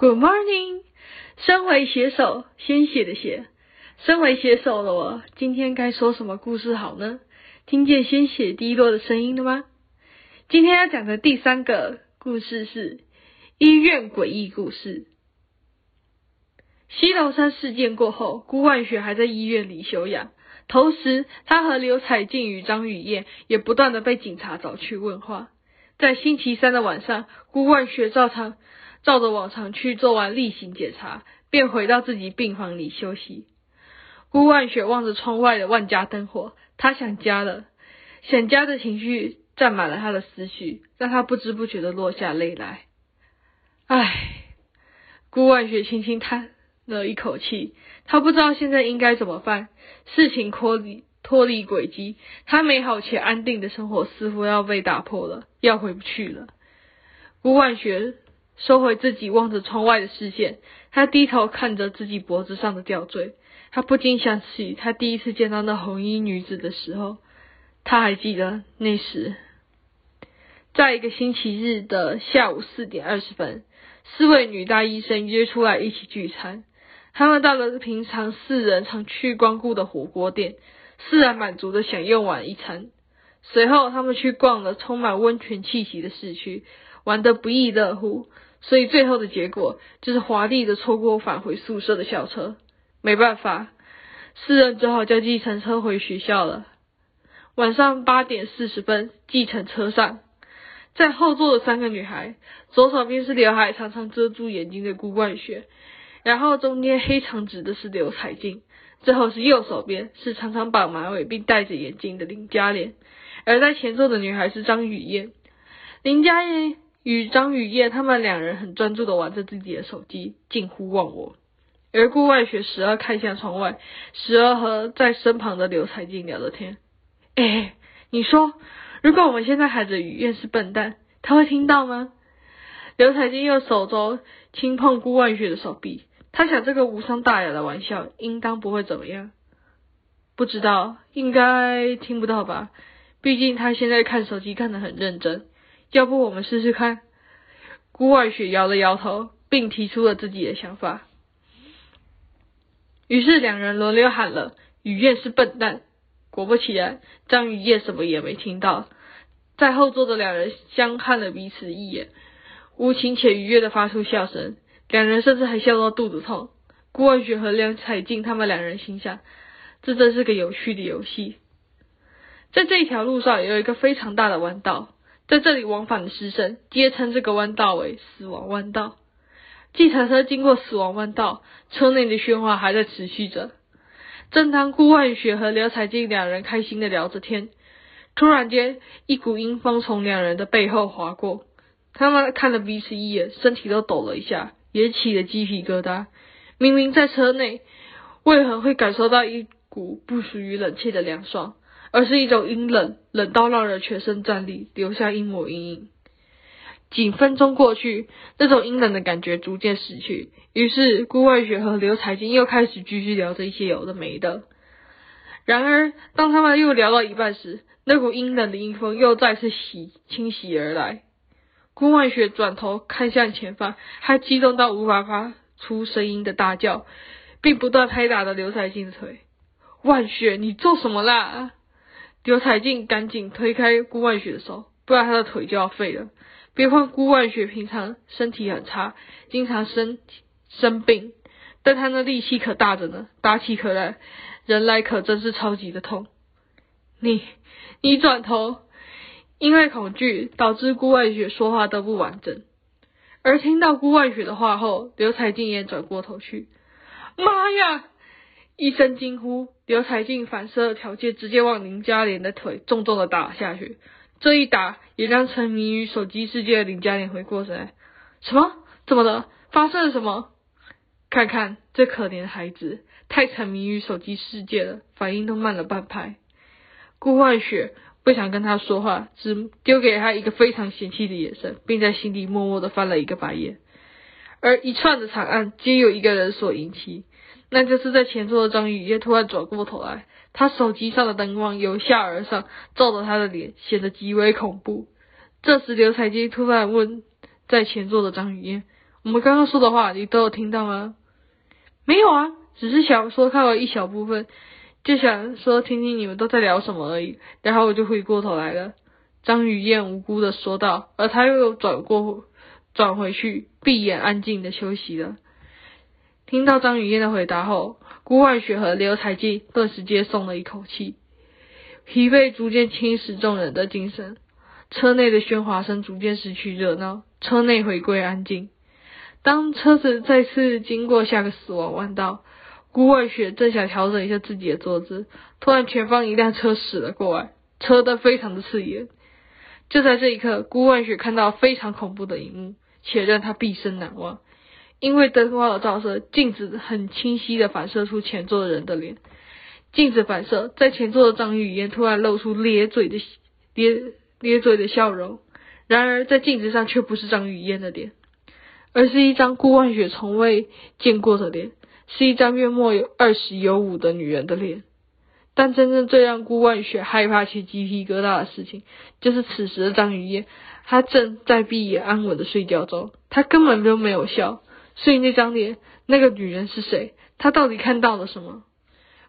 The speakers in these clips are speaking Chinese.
Good morning，身为写手，先写的血。身为写手的我，今天该说什么故事好呢？听见鲜血滴落的声音了吗？今天要讲的第三个故事是医院诡异故事。西楼山事件过后，顾万雪还在医院里休养。同时，他和刘彩静与张雨燕也不断的被警察找去问话。在星期三的晚上，顾万雪照常照着往常去做完例行检查，便回到自己病房里休息。顾万雪望着窗外的万家灯火，他想家了，想家的情绪占满了他的思绪，让他不知不觉的落下泪来。唉，顾万雪轻轻叹了一口气，他不知道现在应该怎么办。事情脱离。脱离轨迹，他美好且安定的生活似乎要被打破了，要回不去了。顾万雪收回自己望着窗外的视线，他低头看着自己脖子上的吊坠，他不禁想起他第一次见到那红衣女子的时候。他还记得那时，在一个星期日的下午四点二十分，四位女大医生约出来一起聚餐。他们到了平常四人常去光顾的火锅店。四人满足的享用完一餐，随后他们去逛了充满温泉气息的市区，玩得不亦乐乎。所以最后的结果就是华丽的错过返回宿舍的校车。没办法，四人只好叫计程车回学校了。晚上八点四十分，计程车上，在后座的三个女孩，左手边是刘海常常遮住眼睛的顾冠雪，然后中间黑长直的是刘彩静。最后是右手边，是常常绑马尾并戴着眼镜的林嘉莲，而在前座的女孩是张雨燕。林嘉莲与张雨燕，他们两人很专注的玩着自己的手机，近乎忘我。而顾外雪时而看向窗外，时而和在身旁的刘彩静聊着天。哎，你说，如果我们现在喊着雨燕是笨蛋，他会听到吗？刘彩静用手肘轻碰顾万雪的手臂。他想，这个无伤大雅的玩笑应当不会怎么样。不知道，应该听不到吧？毕竟他现在看手机看得很认真。要不我们试试看？顾万雪摇了摇头，并提出了自己的想法。于是两人轮流喊了：“雨燕是笨蛋。”果不其然，张雨燕什么也没听到。在后座的两人相看了彼此一眼，无情且愉悦的发出笑声。两人甚至还笑到肚子痛。顾万雪和梁彩静他们两人心想，这真是个有趣的游戏。在这一条路上有一个非常大的弯道，在这里往返的师生皆称这个弯道为“死亡弯道”。计程车经过死亡弯道，车内的喧哗还在持续着。正当顾万雪和刘彩静两人开心的聊着天，突然间一股阴风从两人的背后划过，他们看了彼此一眼，身体都抖了一下。也起了鸡皮疙瘩。明明在车内，为何会感受到一股不属于冷气的凉爽，而是一种阴冷，冷到让人全身战栗，留下一抹阴影。几分钟过去，那种阴冷的感觉逐渐逝去。于是顾外雪和刘彩金又开始继续聊着一些有的没的。然而，当他们又聊到一半时，那股阴冷的阴风又再次袭侵袭而来。顾万雪转头看向前方，他激动到无法发出声音的大叫，并不断拍打着刘彩金的腿。万雪，你做什么啦？刘彩静赶紧推开顾万雪的手，不然她的腿就要废了。别看顾万雪平常身体很差，经常生生病，但她那力气可大着呢，打起可来，人来可真是超级的痛。你，你转头。因为恐惧，导致顾万雪说话都不完整。而听到顾万雪的话后，刘彩静也转过头去。妈呀！一声惊呼，刘彩静反射条件直接往林嘉莲的腿重重的打下去。这一打也让沉迷于手机世界的林嘉莲回过神来。什么？怎么了？发生了什么？看看这可怜的孩子，太沉迷于手机世界了，反应都慢了半拍。顾万雪。不想跟他说话，只丢给他一个非常嫌弃的眼神，并在心底默默的翻了一个白眼。而一串的惨案皆由一个人所引起，那就是在前座的张雨燕突然转过头来，他手机上的灯光由下而上照着他的脸，显得极为恐怖。这时刘彩金突然问在前座的张雨燕：“我们刚刚说的话，你都有听到吗？没有啊，只是想说看了一小部分，就想说听听你们都在聊什么而已。然后我就回过头来了。张雨燕无辜的说道，而他又转过转回去，闭眼安静的休息了。听到张雨燕的回答后，顾万雪和刘彩静顿时皆松了一口气，疲惫逐渐侵蚀众人的精神。车内的喧哗声逐渐失去热闹，车内回归安静。当车子再次经过下个死亡弯道，顾万雪正想调整一下自己的坐姿，突然前方一辆车驶了过来，车灯非常的刺眼。就在这一刻，顾万雪看到非常恐怖的一幕，且让她毕生难忘。因为灯光的照射，镜子很清晰的反射出前座的人的脸。镜子反射，在前座的张雨嫣突然露出咧嘴的咧咧嘴的笑容。然而，在镜子上却不是张雨嫣的脸。而是一张顾万雪从未见过的脸，是一张约莫有二十有五的女人的脸。但真正最让顾万雪害怕且鸡皮疙瘩的事情，就是此时的张雨燕，她正在闭眼安稳的睡觉中，她根本就没有笑。所以那张脸，那个女人是谁？她到底看到了什么？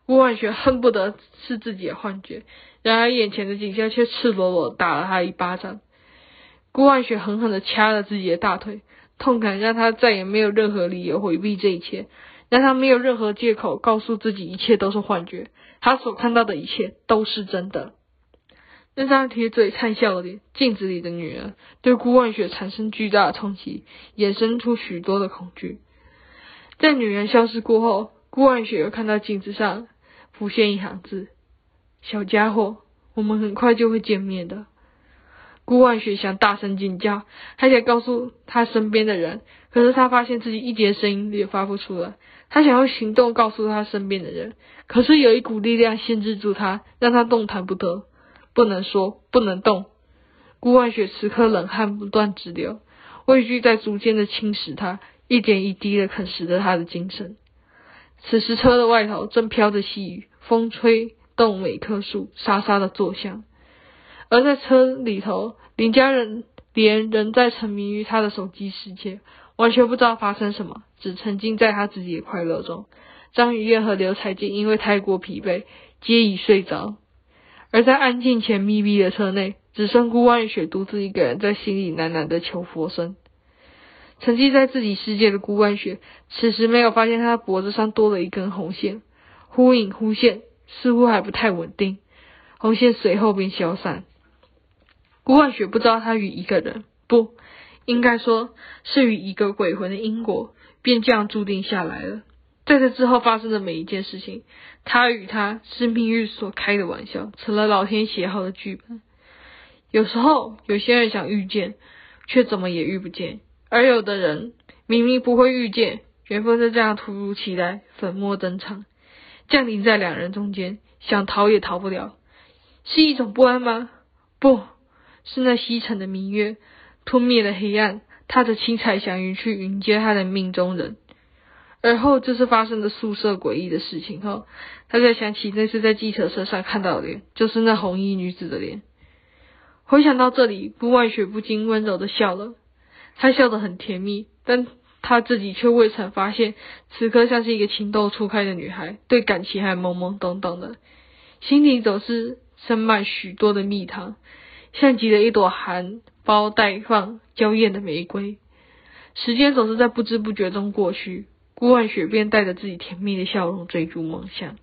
顾万雪恨不得是自己的幻觉，然而眼前的景象却赤裸裸打了她一巴掌。顾万雪狠狠的掐了自己的大腿。痛感让他再也没有任何理由回避这一切，让他没有任何借口告诉自己一切都是幻觉，他所看到的一切都是真的。那张铁嘴灿笑的脸，镜子里的女人，对顾万雪产生巨大的冲击，衍生出许多的恐惧。在女人消失过后，顾万雪又看到镜子上浮现一行字：“小家伙，我们很快就会见面的。”顾万雪想大声尖叫，还想告诉他身边的人，可是他发现自己一点声音也发不出来。他想用行动告诉他身边的人，可是有一股力量限制住他，让他动弹不得，不能说，不能动。顾万雪此刻冷汗不断直流，畏惧在逐渐的侵蚀他，一点一滴的啃食着他的精神。此时车的外头正飘着细雨，风吹动每棵树，沙沙的作响。而在车里头，林家人连仍在沉迷于他的手机世界，完全不知道发生什么，只沉浸在他自己的快乐中。张雨燕和刘彩静因为太过疲惫，皆已睡着。而在安静且密闭的车内，只剩顾万雪独自一个人在心里喃喃的求佛声。沉浸在自己世界的顾万雪，此时没有发现他脖子上多了一根红线，忽隐忽现，似乎还不太稳定。红线随后便消散。顾万雪不知道他与一个人，不应该说是与一个鬼魂的因果，便这样注定下来了。在这之后发生的每一件事情，他与他是命运所开的玩笑，成了老天写好的剧本。有时候，有些人想遇见，却怎么也遇不见；而有的人明明不会遇见，缘分就这样突如其来，粉墨登场，降临在两人中间，想逃也逃不了。是一种不安吗？不。是那西沉的明月吞灭了黑暗，踏着七彩祥云去迎接他的命中人。而后就是发生的宿舍诡异的事情后，他才想起那次在计程车上看到的脸，就是那红衣女子的脸。回想到这里，顾万雪不禁温柔的笑了，她笑得很甜蜜，但她自己却未曾发现，此刻像是一个情窦初开的女孩，对感情还懵懵懂懂的，心里总是盛满许多的蜜糖。像极了一朵含苞待放、娇艳的玫瑰。时间总是在不知不觉中过去，顾万雪便带着自己甜蜜的笑容追逐梦想。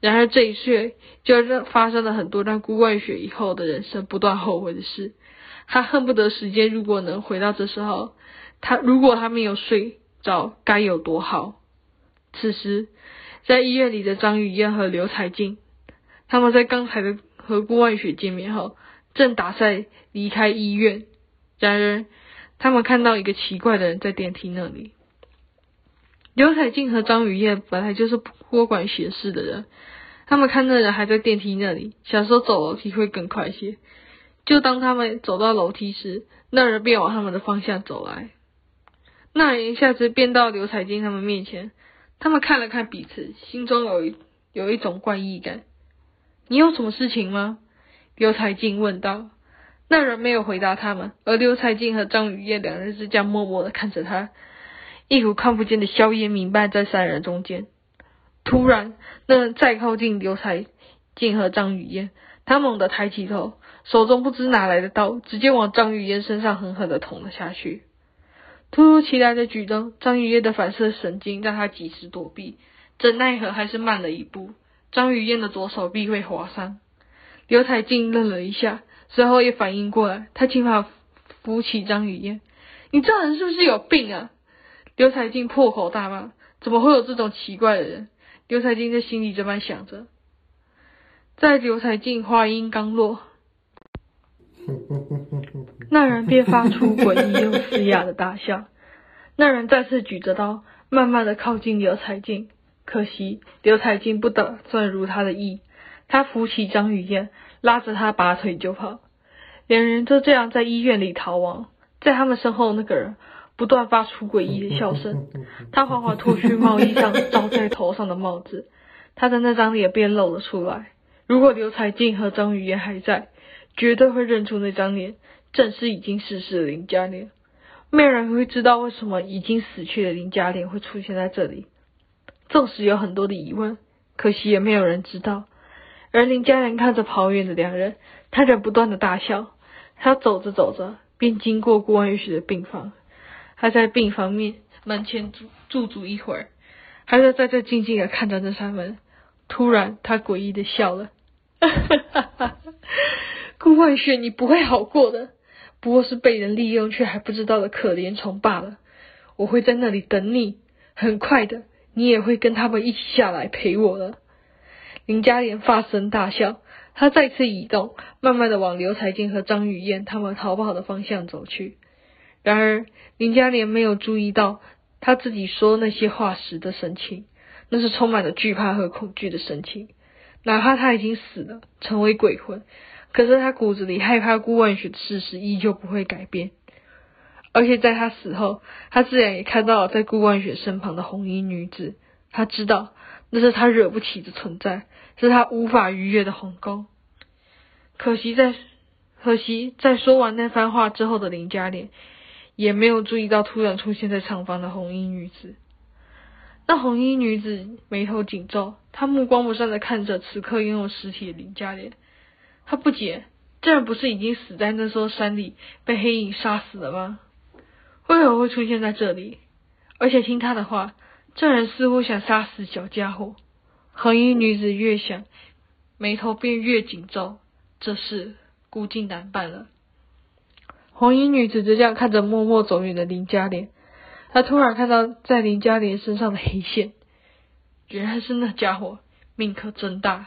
然而这一岁，就让发生了很多让顾万雪以后的人生不断后悔的事。他恨不得时间如果能回到这时候，他如果他没有睡着，该有多好。此时，在医院里的张雨燕和刘彩静，他们在刚才的和顾万雪见面后。正打算离开医院，然而他们看到一个奇怪的人在电梯那里。刘彩静和张雨燕本来就是多管闲事的人，他们看那人还在电梯那里，想说走楼梯会更快些。就当他们走到楼梯时，那人便往他们的方向走来。那人一下子便到刘彩静他们面前，他们看了看彼此，心中有一有一种怪异感。你有什么事情吗？刘彩静问道：“那人没有回答他们，而刘彩静和张雨燕两人是这样默默的看着他，一股看不见的硝烟弥漫在三人中间。突然，那人再靠近刘才静和张雨燕，他猛地抬起头，手中不知哪来的刀，直接往张雨燕身上狠狠的捅了下去。突如其来的举动，张雨燕的反射神经让她及时躲避，怎奈何还是慢了一步，张雨燕的左手臂被划伤。刘彩静愣了一下，随后也反应过来，他轻把扶起张雨燕：“你这人是不是有病啊？”刘彩静破口大骂：“怎么会有这种奇怪的人？”刘彩静在心里这般想着。在刘彩静话音刚落，那人便发出诡异又嘶哑的大笑。那人再次举着刀，慢慢的靠近刘彩静。可惜刘彩静不打算如他的意。他扶起张雨燕，拉着她拔腿就跑，两人就这样在医院里逃亡。在他们身后，那个人不断发出诡异的笑声。他缓缓脱去帽衣上罩在头上的帽子，他的那张脸便露了出来。如果刘彩静和张雨燕还在，绝对会认出那张脸，正是已经逝世的林嘉莲。没有人会知道为什么已经死去的林嘉莲会出现在这里。纵使有很多的疑问，可惜也没有人知道。而林家人看着跑远的两人，他仍不断的大笑。他走着走着，便经过顾万雪的病房。他在病房面门前驻驻足一会儿，还是在这静静的看着那扇门。突然，他诡异的笑了：“！顾万雪，你不会好过的，不过是被人利用却还不知道的可怜虫罢了。我会在那里等你，很快的，你也会跟他们一起下来陪我了。”林嘉莲发声大笑，他再次移动，慢慢的往刘彩静和张雨燕他们逃跑的方向走去。然而，林嘉莲没有注意到他自己说那些话时的神情，那是充满了惧怕和恐惧的神情。哪怕他已经死了，成为鬼魂，可是他骨子里害怕顾万雪的事实依旧不会改变。而且在他死后，他自然也看到了在顾万雪身旁的红衣女子，他知道。那是他惹不起的存在，是他无法逾越的鸿沟。可惜在可惜在说完那番话之后的林嘉莲，也没有注意到突然出现在厂房的红衣女子。那红衣女子眉头紧皱，她目光不善的看着此刻拥有尸体的林嘉莲。她不解，这人不是已经死在那座山里，被黑影杀死了吗？为何会出现在这里？而且听他的话。这人似乎想杀死小家伙。红衣女子越想，眉头便越紧皱。这事估计难办了。红衣女子就这样看着默默走远的林嘉莲。她突然看到在林嘉莲身上的黑线，原来是那家伙命可真大。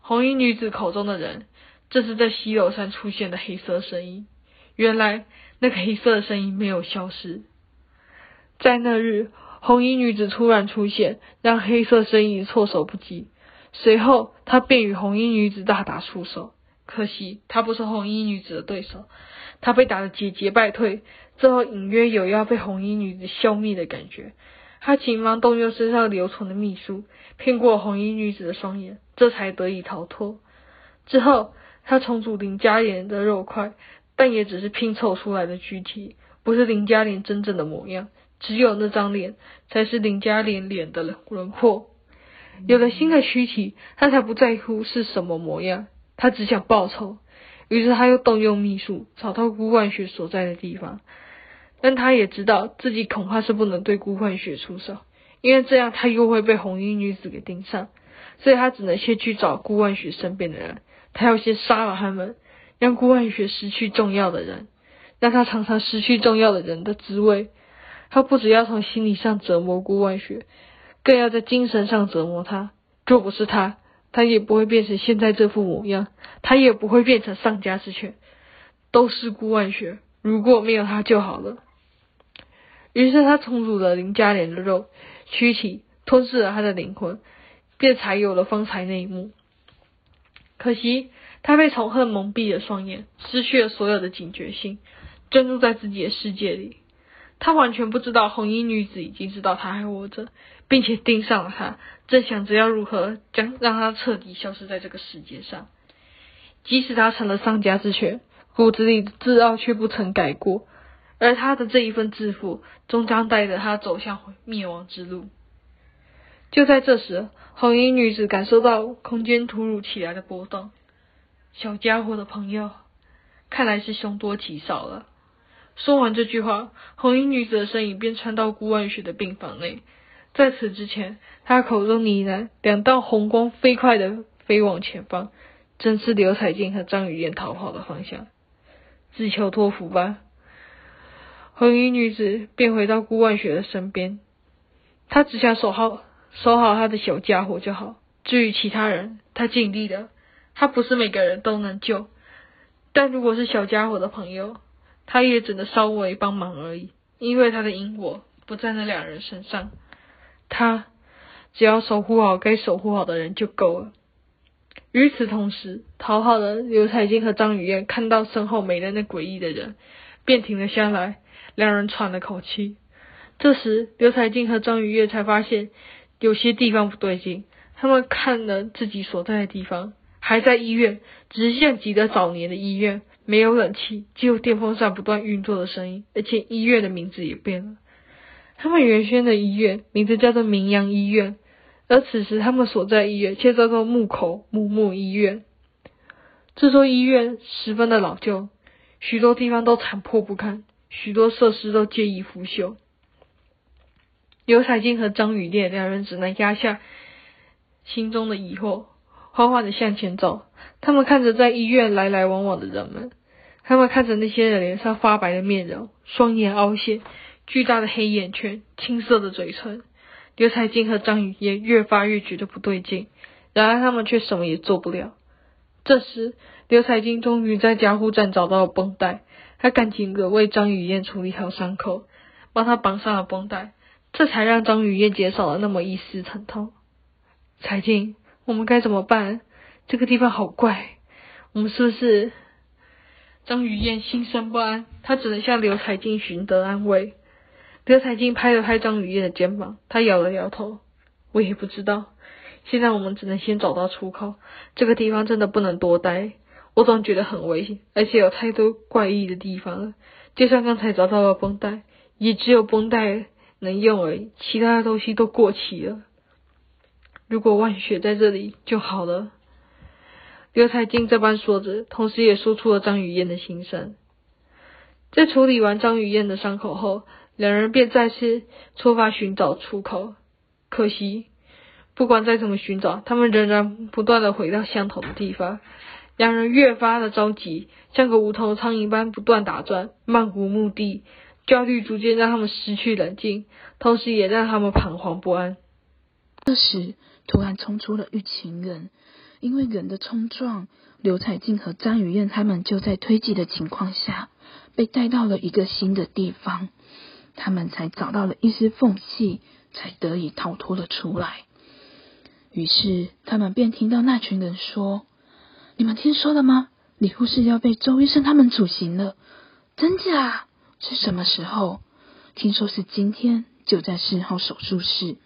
红衣女子口中的人，正是在西楼山出现的黑色声音。原来那个黑色的声音没有消失，在那日。红衣女子突然出现，让黑色身影措手不及。随后，他便与红衣女子大打出手。可惜，他不是红衣女子的对手，他被打得节节败退，最后隐约有要被红衣女子消灭的感觉。他急忙动用身上留存的秘术，骗过红衣女子的双眼，这才得以逃脱。之后，他重组林嘉莲的肉块，但也只是拼凑出来的躯体，不是林嘉莲真正的模样。只有那张脸才是林嘉莲脸的轮廓。有了新的躯体，他才不在乎是什么模样，他只想报仇。于是他又动用秘术，找到顾万雪所在的地方。但他也知道自己恐怕是不能对顾万雪出手，因为这样他又会被红衣女子给盯上。所以他只能先去找顾万雪身边的人，他要先杀了他们，让顾万雪失去重要的人，让他尝尝失去重要的人的滋味。他不只要从心理上折磨顾万雪，更要在精神上折磨他。若不是他，他也不会变成现在这副模样，他也不会变成丧家之犬。都是顾万雪，如果没有他就好了。于是他重组了林嘉莲的肉躯体，吞噬了他的灵魂，便才有了方才那一幕。可惜他被仇恨蒙蔽了双眼，失去了所有的警觉性，专注在自己的世界里。他完全不知道红衣女子已经知道他还活着，并且盯上了他，正想着要如何将让他彻底消失在这个世界上。即使他成了丧家之犬，骨子里的自傲却不曾改过，而他的这一份自负，终将带着他走向灭亡之路。就在这时，红衣女子感受到空间突如其来的波动。小家伙的朋友，看来是凶多吉少了。说完这句话，红衣女子的身影便穿到顾万雪的病房内。在此之前，他口中呢喃，两道红光飞快的飞往前方，正是刘彩静和张雨燕逃跑的方向。自求多福吧。红衣女子便回到顾万雪的身边，她只想守好守好她的小家伙就好。至于其他人，她尽力了。她不是每个人都能救，但如果是小家伙的朋友，她也只能稍微帮忙而已，因为她的因果不在那两人身上。他只要守护好该守护好的人就够了。与此同时，逃跑的刘彩金和张雨燕看到身后没了那诡异的人，便停了下来。两人喘了口气。这时，刘彩金和张雨燕才发现有些地方不对劲。他们看了自己所在的地方，还在医院，只是像极了早年的医院，没有冷气，只有电风扇不断运作的声音，而且医院的名字也变了。他们原先的医院名字叫做明阳医院。而此时，他们所在医院却叫做木口木木医院。这座医院十分的老旧，许多地方都残破不堪，许多设施都介意腐朽。刘彩金和张雨烈两人只能压下心中的疑惑，缓缓的向前走。他们看着在医院来来往往的人们，他们看着那些人脸上发白的面容，双眼凹陷，巨大的黑眼圈，青涩的嘴唇。刘彩金和张雨燕越发越觉得不对劲，然而他们却什么也做不了。这时，刘彩金终于在加护站找到了绷带，他赶紧的为张雨燕处理好伤口，帮她绑上了绷带，这才让张雨燕减少了那么一丝疼痛。彩金，我们该怎么办？这个地方好怪，我们是不是？张雨燕心生不安，她只能向刘彩金寻得安慰。刘彩金拍了拍张雨燕的肩膀，他摇了摇头：“我也不知道，现在我们只能先找到出口。这个地方真的不能多待，我总觉得很危险，而且有太多怪异的地方了。就像刚才找到了绷带，也只有绷带能用而已，其他的东西都过期了。如果万雪在这里就好了。”刘彩金这般说着，同时也说出了张雨燕的心声。在处理完张雨燕的伤口后，两人便再次出发寻找出口，可惜，不管再怎么寻找，他们仍然不断的回到相同的地方。两人越发的着急，像个无头苍蝇般不断打转，漫无目的。焦虑逐渐让他们失去冷静，同时也让他们彷徨不安。这时，突然冲出了一群人，因为人的冲撞，刘彩静和张雨燕他们就在推挤的情况下，被带到了一个新的地方。他们才找到了一丝缝隙，才得以逃脱了出来。于是，他们便听到那群人说：“你们听说了吗？李护士要被周医生他们处刑了，真假？是什么时候？听说是今天，就在四号手术室。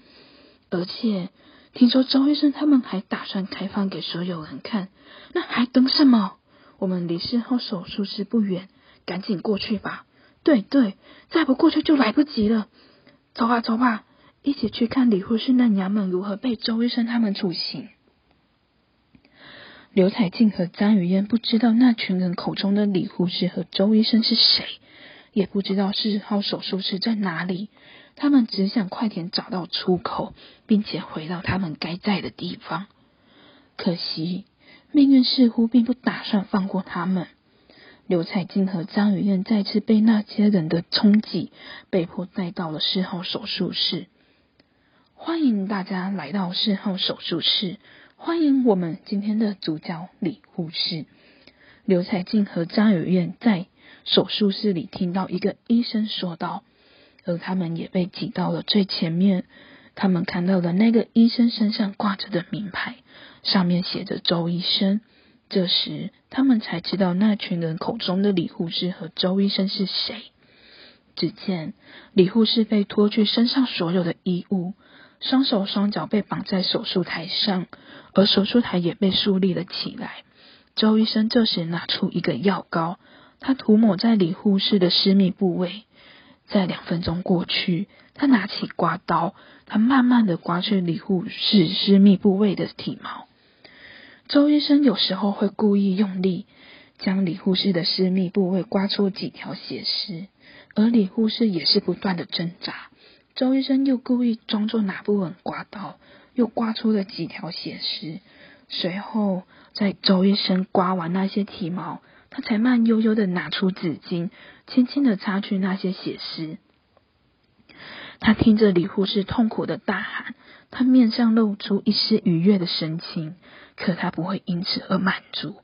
而且，听说周医生他们还打算开放给所有人看。那还等什么？我们离四号手术室不远，赶紧过去吧。”对对，再不过去就来不及了。走吧走吧，一起去看李护士那娘们如何被周医生他们处刑。刘彩静和张雨嫣不知道那群人口中的李护士和周医生是谁，也不知道四号手术室在哪里。他们只想快点找到出口，并且回到他们该在的地方。可惜，命运似乎并不打算放过他们。刘彩金和张雨燕再次被那些人的冲击，被迫带到了四号手术室。欢迎大家来到四号手术室，欢迎我们今天的主角李护士。刘彩金和张雨燕在手术室里听到一个医生说道，而他们也被挤到了最前面。他们看到了那个医生身上挂着的名牌，上面写着周医生。这时，他们才知道那群人口中的李护士和周医生是谁。只见李护士被脱去身上所有的衣物，双手双脚被绑在手术台上，而手术台也被竖立了起来。周医生这时拿出一个药膏，他涂抹在李护士的私密部位。在两分钟过去，他拿起刮刀，他慢慢的刮去李护士私密部位的体毛。周医生有时候会故意用力，将李护士的私密部位刮出几条血丝，而李护士也是不断的挣扎。周医生又故意装作拿不稳刮刀，又刮出了几条血丝。随后，在周医生刮完那些体毛。他才慢悠悠的拿出纸巾，轻轻的擦去那些血丝。他听着李护士痛苦的大喊，他面上露出一丝愉悦的神情，可他不会因此而满足。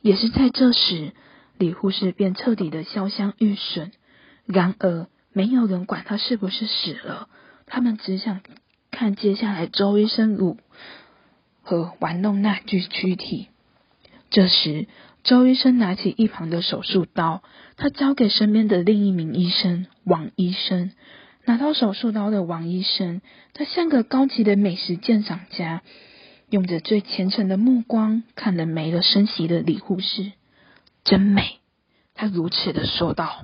也是在这时，李护士便彻底的潇湘玉损。然而，没有人管他是不是死了，他们只想看接下来周医生如何玩弄那具躯体。这时。周医生拿起一旁的手术刀，他交给身边的另一名医生王医生。拿到手术刀的王医生，他像个高级的美食鉴赏家，用着最虔诚的目光看了没了声息的李护士，真美。他如此的说道。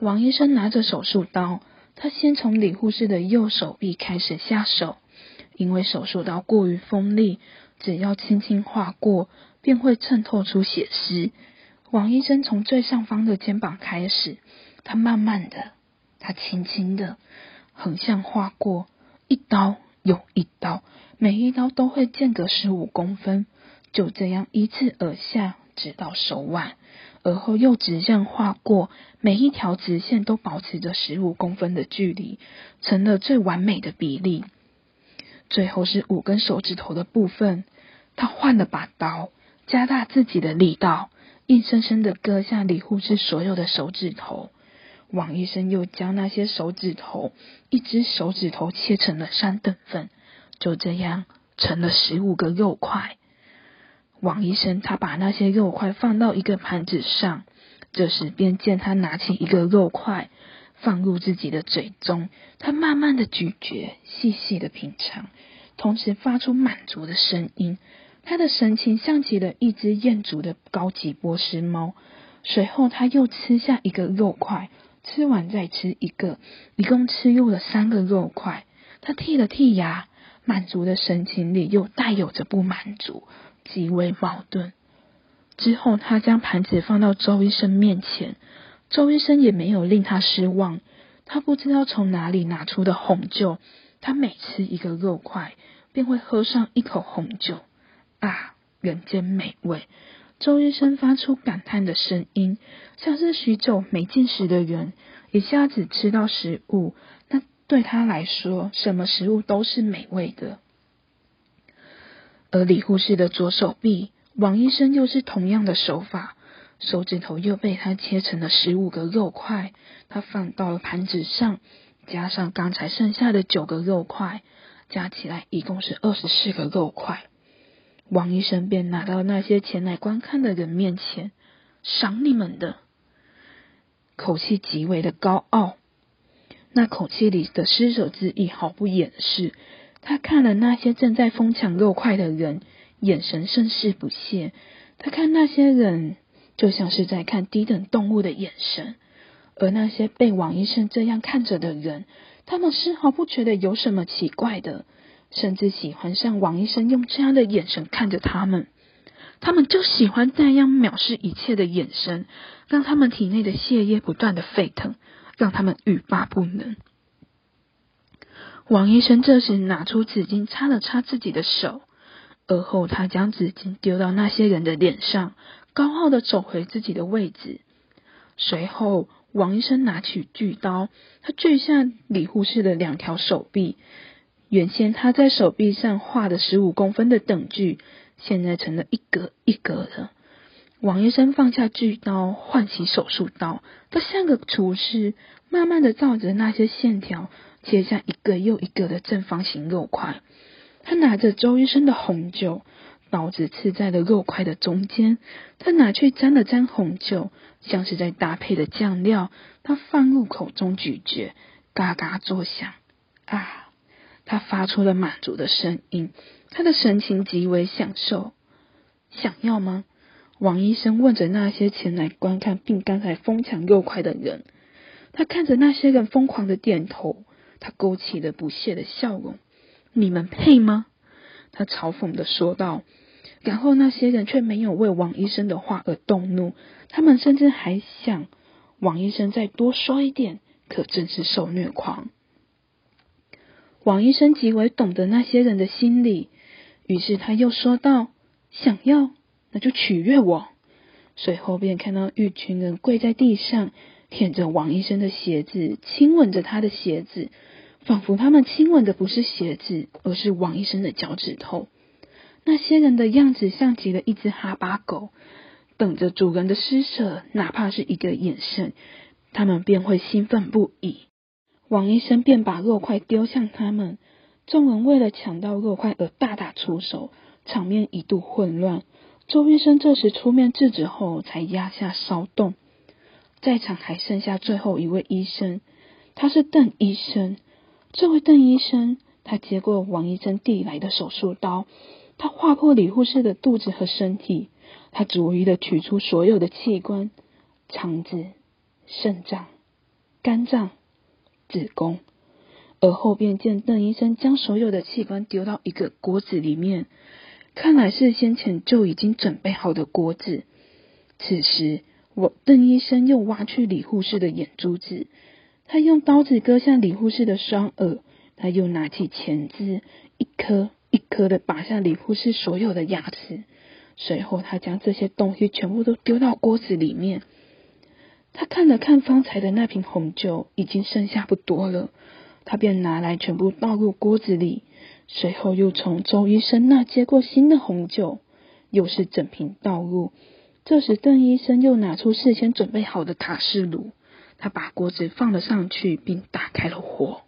王医生拿着手术刀，他先从李护士的右手臂开始下手，因为手术刀过于锋利。只要轻轻划过，便会衬透出血丝。王医生从最上方的肩膀开始，他慢慢的，他轻轻的横向划过，一刀又一刀，每一刀都会间隔十五公分，就这样依次而下，直到手腕，而后又直线划过，每一条直线都保持着十五公分的距离，成了最完美的比例。最后是五根手指头的部分。他换了把刀，加大自己的力道，硬生生的割下李护士所有的手指头。王医生又将那些手指头，一只手指头切成了三等份，就这样成了十五个肉块。王医生他把那些肉块放到一个盘子上，这时便见他拿起一个肉块，放入自己的嘴中，他慢慢的咀嚼，细细的品尝，同时发出满足的声音。他的神情像极了一只艳足的高级波斯猫。随后，他又吃下一个肉块，吃完再吃一个，一共吃入了三个肉块。他剔了剔牙，满足的神情里又带有着不满足，极为矛盾。之后，他将盘子放到周医生面前，周医生也没有令他失望。他不知道从哪里拿出的红酒，他每吃一个肉块，便会喝上一口红酒。啊，人间美味！周医生发出感叹的声音，像是许久没进食的人一下子吃到食物，那对他来说，什么食物都是美味的。而李护士的左手臂，王医生又是同样的手法，手指头又被他切成了十五个肉块，他放到了盘子上，加上刚才剩下的九个肉块，加起来一共是二十四个肉块。王医生便拿到那些前来观看的人面前，赏你们的，口气极为的高傲，那口气里的施舍之意毫不掩饰。他看了那些正在疯抢肉块的人，眼神甚是不屑。他看那些人，就像是在看低等动物的眼神，而那些被王医生这样看着的人，他们丝毫不觉得有什么奇怪的。甚至喜欢像王医生用这样的眼神看着他们，他们就喜欢那样藐视一切的眼神，让他们体内的血液不断的沸腾，让他们欲罢不能。王医生这时拿出纸巾擦了擦自己的手，而后他将纸巾丢到那些人的脸上，高傲的走回自己的位置。随后，王医生拿起锯刀，他锯下李护士的两条手臂。原先他在手臂上画的十五公分的等距，现在成了一格一格的。王医生放下锯刀，换起手术刀，他像个厨师，慢慢的照着那些线条切下一个又一个的正方形肉块。他拿着周医生的红酒，刀子刺在了肉块的中间。他拿去沾了沾红酒，像是在搭配的酱料。他放入口中咀嚼，嘎嘎作响。啊！他发出了满足的声音，他的神情极为享受。想要吗？王医生问着那些前来观看并刚才疯抢肉块的人，他看着那些人疯狂的点头，他勾起了不屑的笑容。你们配吗？他嘲讽的说道。然后那些人却没有为王医生的话而动怒，他们甚至还想王医生再多说一点，可真是受虐狂。王医生极为懂得那些人的心理，于是他又说道：“想要，那就取悦我。”随后便看到一群人跪在地上，舔着王医生的鞋子，亲吻着他的鞋子，仿佛他们亲吻的不是鞋子，而是王医生的脚趾头。那些人的样子像极了一只哈巴狗，等着主人的施舍，哪怕是一个眼神，他们便会兴奋不已。王医生便把肉块丢向他们，众人为了抢到肉块而大打出手，场面一度混乱。周医生这时出面制止后，才压下骚动。在场还剩下最后一位医生，他是邓医生。这位邓医生，他接过王医生递来的手术刀，他划破李护士的肚子和身体，他逐一的取出所有的器官：肠子、肾脏、肝脏。子宫，而后便见邓医生将所有的器官丢到一个锅子里面，看来是先前就已经准备好的锅子。此时，我邓医生又挖去李护士的眼珠子，他用刀子割下李护士的双耳，他又拿起钳子，一颗一颗的拔下李护士所有的牙齿，随后他将这些东西全部都丢到锅子里面。他看了看方才的那瓶红酒，已经剩下不多了，他便拿来全部倒入锅子里，随后又从周医生那接过新的红酒，又是整瓶倒入。这时，邓医生又拿出事先准备好的卡式炉，他把锅子放了上去，并打开了火。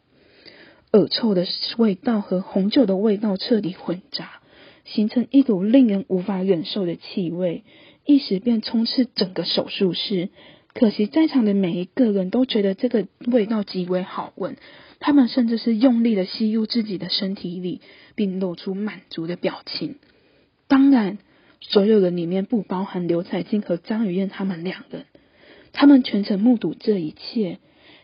恶臭的味道和红酒的味道彻底混杂，形成一股令人无法忍受的气味，一时便充斥整个手术室。可惜，在场的每一个人都觉得这个味道极为好闻，他们甚至是用力的吸入自己的身体里，并露出满足的表情。当然，所有人里面不包含刘彩静和张雨燕他们两人，他们全程目睹这一切，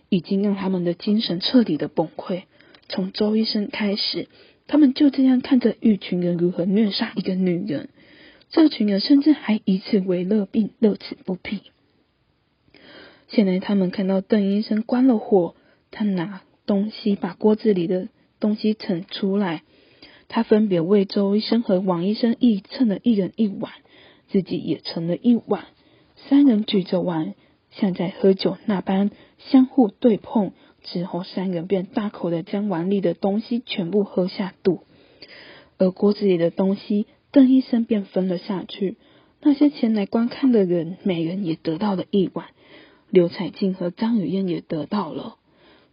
已经让他们的精神彻底的崩溃。从周医生开始，他们就这样看着一群人如何虐杀一个女人，这群人甚至还以此为乐，并乐此不疲。现在他们看到邓医生关了火，他拿东西把锅子里的东西盛出来，他分别为周医生和王医生一盛了一人一碗，自己也盛了一碗。三人举着碗，像在喝酒那般相互对碰，之后三人便大口的将碗里的东西全部喝下肚，而锅子里的东西，邓医生便分了下去。那些前来观看的人，每人也得到了一碗。刘彩静和张雨燕也得到了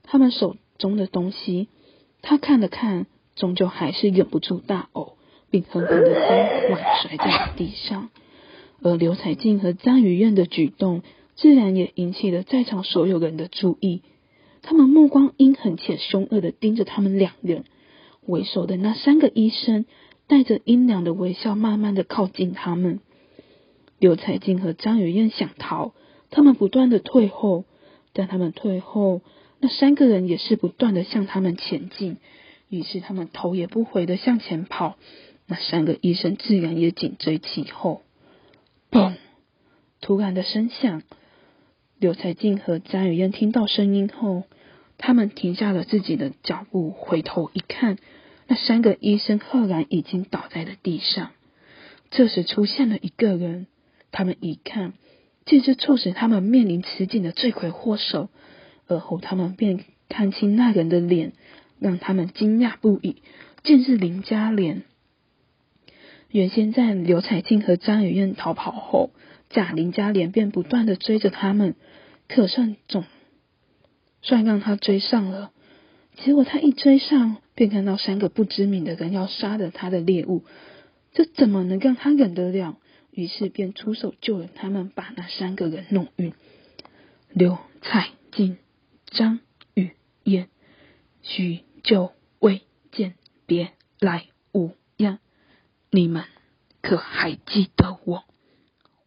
他们手中的东西，他看了看，终究还是忍不住大呕，并狠狠的将碗摔在地上。而刘彩静和张雨燕的举动，自然也引起了在场所有人的注意。他们目光阴狠且凶恶的盯着他们两人。为首的那三个医生带着阴凉的微笑，慢慢的靠近他们。刘彩静和张雨燕想逃。他们不断的退后，但他们退后，那三个人也是不断的向他们前进。于是他们头也不回的向前跑，那三个医生自然也紧追其后。嘣！突然的声响，刘彩静和张雨燕听到声音后，他们停下了自己的脚步，回头一看，那三个医生赫然已经倒在了地上。这时出现了一个人，他们一看。这是促使他们面临此景的罪魁祸首。而后，他们便看清那人的脸，让他们惊讶不已，竟是林嘉莲。原先在刘彩静和张雨燕逃跑后，贾林嘉莲便不断的追着他们，可算总算让他追上了。结果他一追上，便看到三个不知名的人要杀了他的猎物，这怎么能让他忍得了？于是便出手救了他们，把那三个人弄晕。刘彩金、张雨燕，许久未见，别来无恙。你们可还记得我？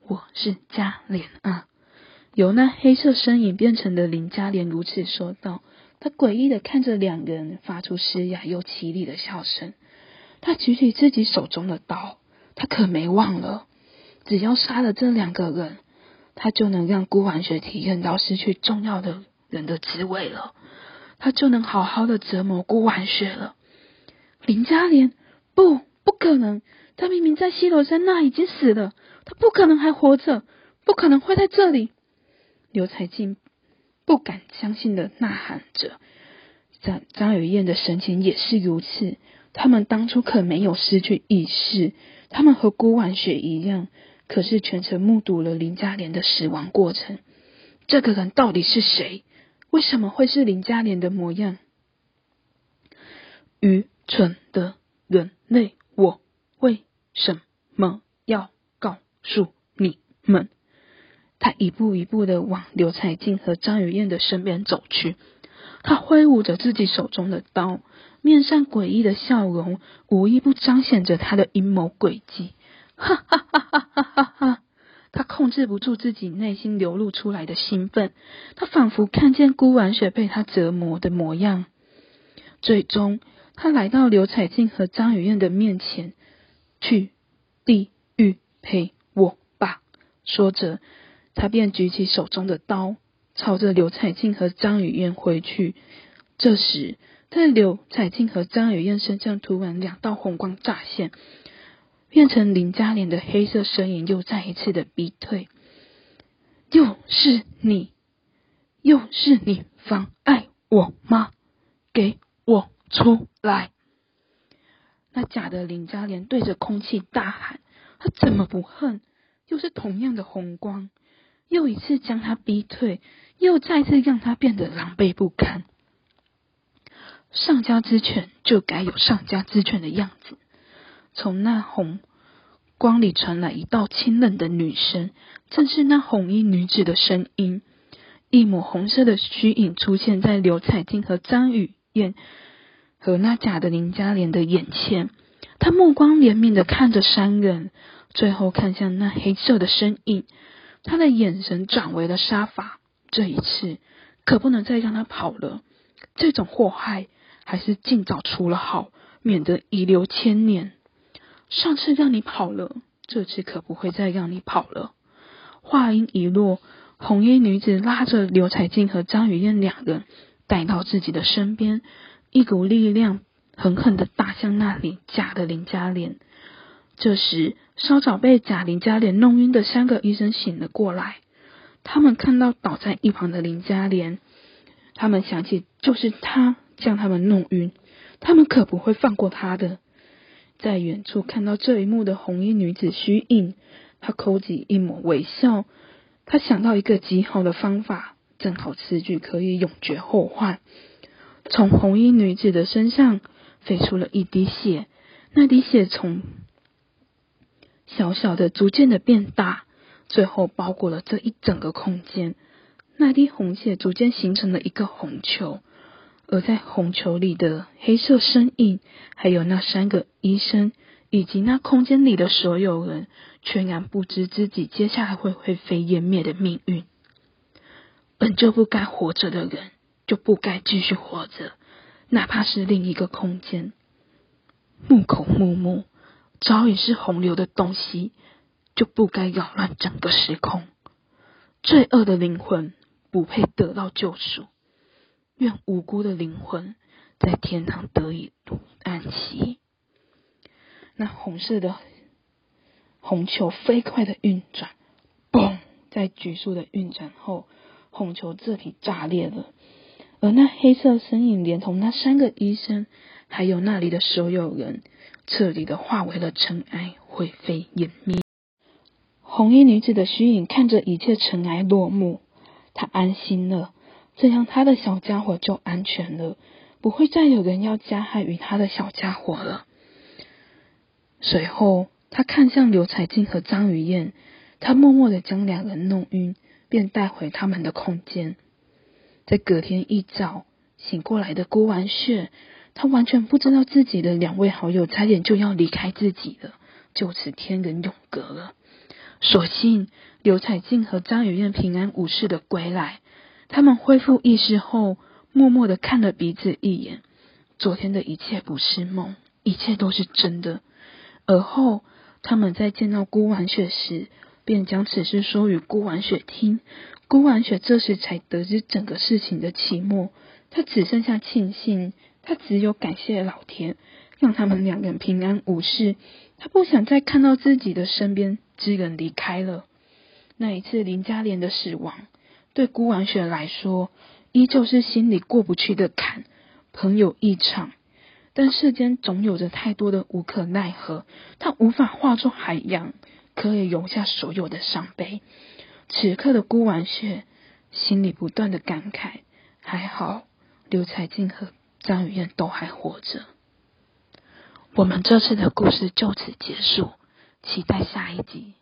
我是嘉莲啊！由那黑色身影变成的林嘉莲如此说道。他诡异的看着两人，发出嘶哑又凄厉的笑声。他举起自己手中的刀，他可没忘了，只要杀了这两个人，他就能让孤寒雪体验到失去重要的人的滋味了，他就能好好的折磨孤寒雪了。林嘉莲，不，不可能！他明明在西罗山那已经死了，他不可能还活着，不可能会在这里。刘才静不敢相信的呐喊着，张张雨燕的神情也是如此。他们当初可没有失去意识，他们和孤婉雪一样，可是全程目睹了林嘉莲的死亡过程。这个人到底是谁？为什么会是林嘉莲的模样？愚蠢的人类，我为什么要告诉你们？他一步一步的往刘彩静和张雨燕的身边走去，他挥舞着自己手中的刀，面上诡异的笑容，无一不彰显着他的阴谋诡计。哈哈哈哈哈哈！他控制不住自己内心流露出来的兴奋，他仿佛看见孤婉雪被他折磨的模样。最终，他来到刘彩静和张雨燕的面前，去地狱陪我吧，说着。他便举起手中的刀，朝着刘彩静和张雨燕挥去。这时，在刘彩静和张雨燕身上突然两道红光乍现，变成林嘉莲的黑色身影又再一次的逼退。又是你，又是你妨碍我吗？给我出来！那假的林嘉莲对着空气大喊：“他怎么不恨？又是同样的红光。”又一次将他逼退，又再次让他变得狼狈不堪。上家之犬就该有上家之犬的样子。从那红光里传来一道清冷的女声，正是那红衣女子的声音。一抹红色的虚影出现在刘彩金和张雨燕和那假的林嘉莲的眼前。他目光怜悯的看着三人，最后看向那黑色的身影。他的眼神转为了杀伐，这一次可不能再让他跑了。这种祸害还是尽早除了好，免得遗留千年。上次让你跑了，这次可不会再让你跑了。话音一落，红衣女子拉着刘彩静和张雨燕两人带到自己的身边，一股力量狠狠的打向那里假的林嘉莲。这时，稍早被假林嘉莲弄晕的三个医生醒了过来。他们看到倒在一旁的林嘉莲，他们想起就是他将他们弄晕，他们可不会放过他的。在远处看到这一幕的红衣女子虚影，她勾起一抹微笑。她想到一个极好的方法，正好此举可以永绝后患。从红衣女子的身上飞出了一滴血，那滴血从。小小的，逐渐的变大，最后包裹了这一整个空间。那滴红血逐渐形成了一个红球，而在红球里的黑色身影，还有那三个医生，以及那空间里的所有人，全然不知自己接下来会灰飞烟灭的命运。本就不该活着的人，就不该继续活着，哪怕是另一个空间。木口木木。早已是洪流的东西，就不该扰乱整个时空。罪恶的灵魂不配得到救赎，愿无辜的灵魂在天堂得以安息。那红色的红球飞快的运转，嘣，在急速的运转后，红球这里炸裂了，而那黑色身影连同那三个医生，还有那里的所有人。彻底的化为了尘埃，灰飞烟灭。红衣女子的虚影看着一切尘埃落幕，她安心了，这样他的小家伙就安全了，不会再有人要加害于他的小家伙了。随后，他看向刘彩静和张雨燕，她默默的将两人弄晕，便带回他们的空间。在隔天一早醒过来的郭完雪。他完全不知道自己的两位好友差点就要离开自己了，就此天人永隔了。所幸刘彩静和张雨燕平安无事的归来，他们恢复意识后，默默的看了彼此一眼。昨天的一切不是梦，一切都是真的。而后，他们在见到孤婉雪时，便将此事说与孤婉雪听。孤婉雪这时才得知整个事情的起末，她只剩下庆幸，她只有感谢老天，让他们两人平安无事。她不想再看到自己的身边之人离开了。那一次林嘉莲的死亡，对孤婉雪来说，依旧是心里过不去的坎。朋友一场，但世间总有着太多的无可奈何，她无法化作海洋，可以容下所有的伤悲。此刻的孤婉雪心里不断的感慨：还好刘彩静和张雨燕都还活着。我们这次的故事就此结束，期待下一集。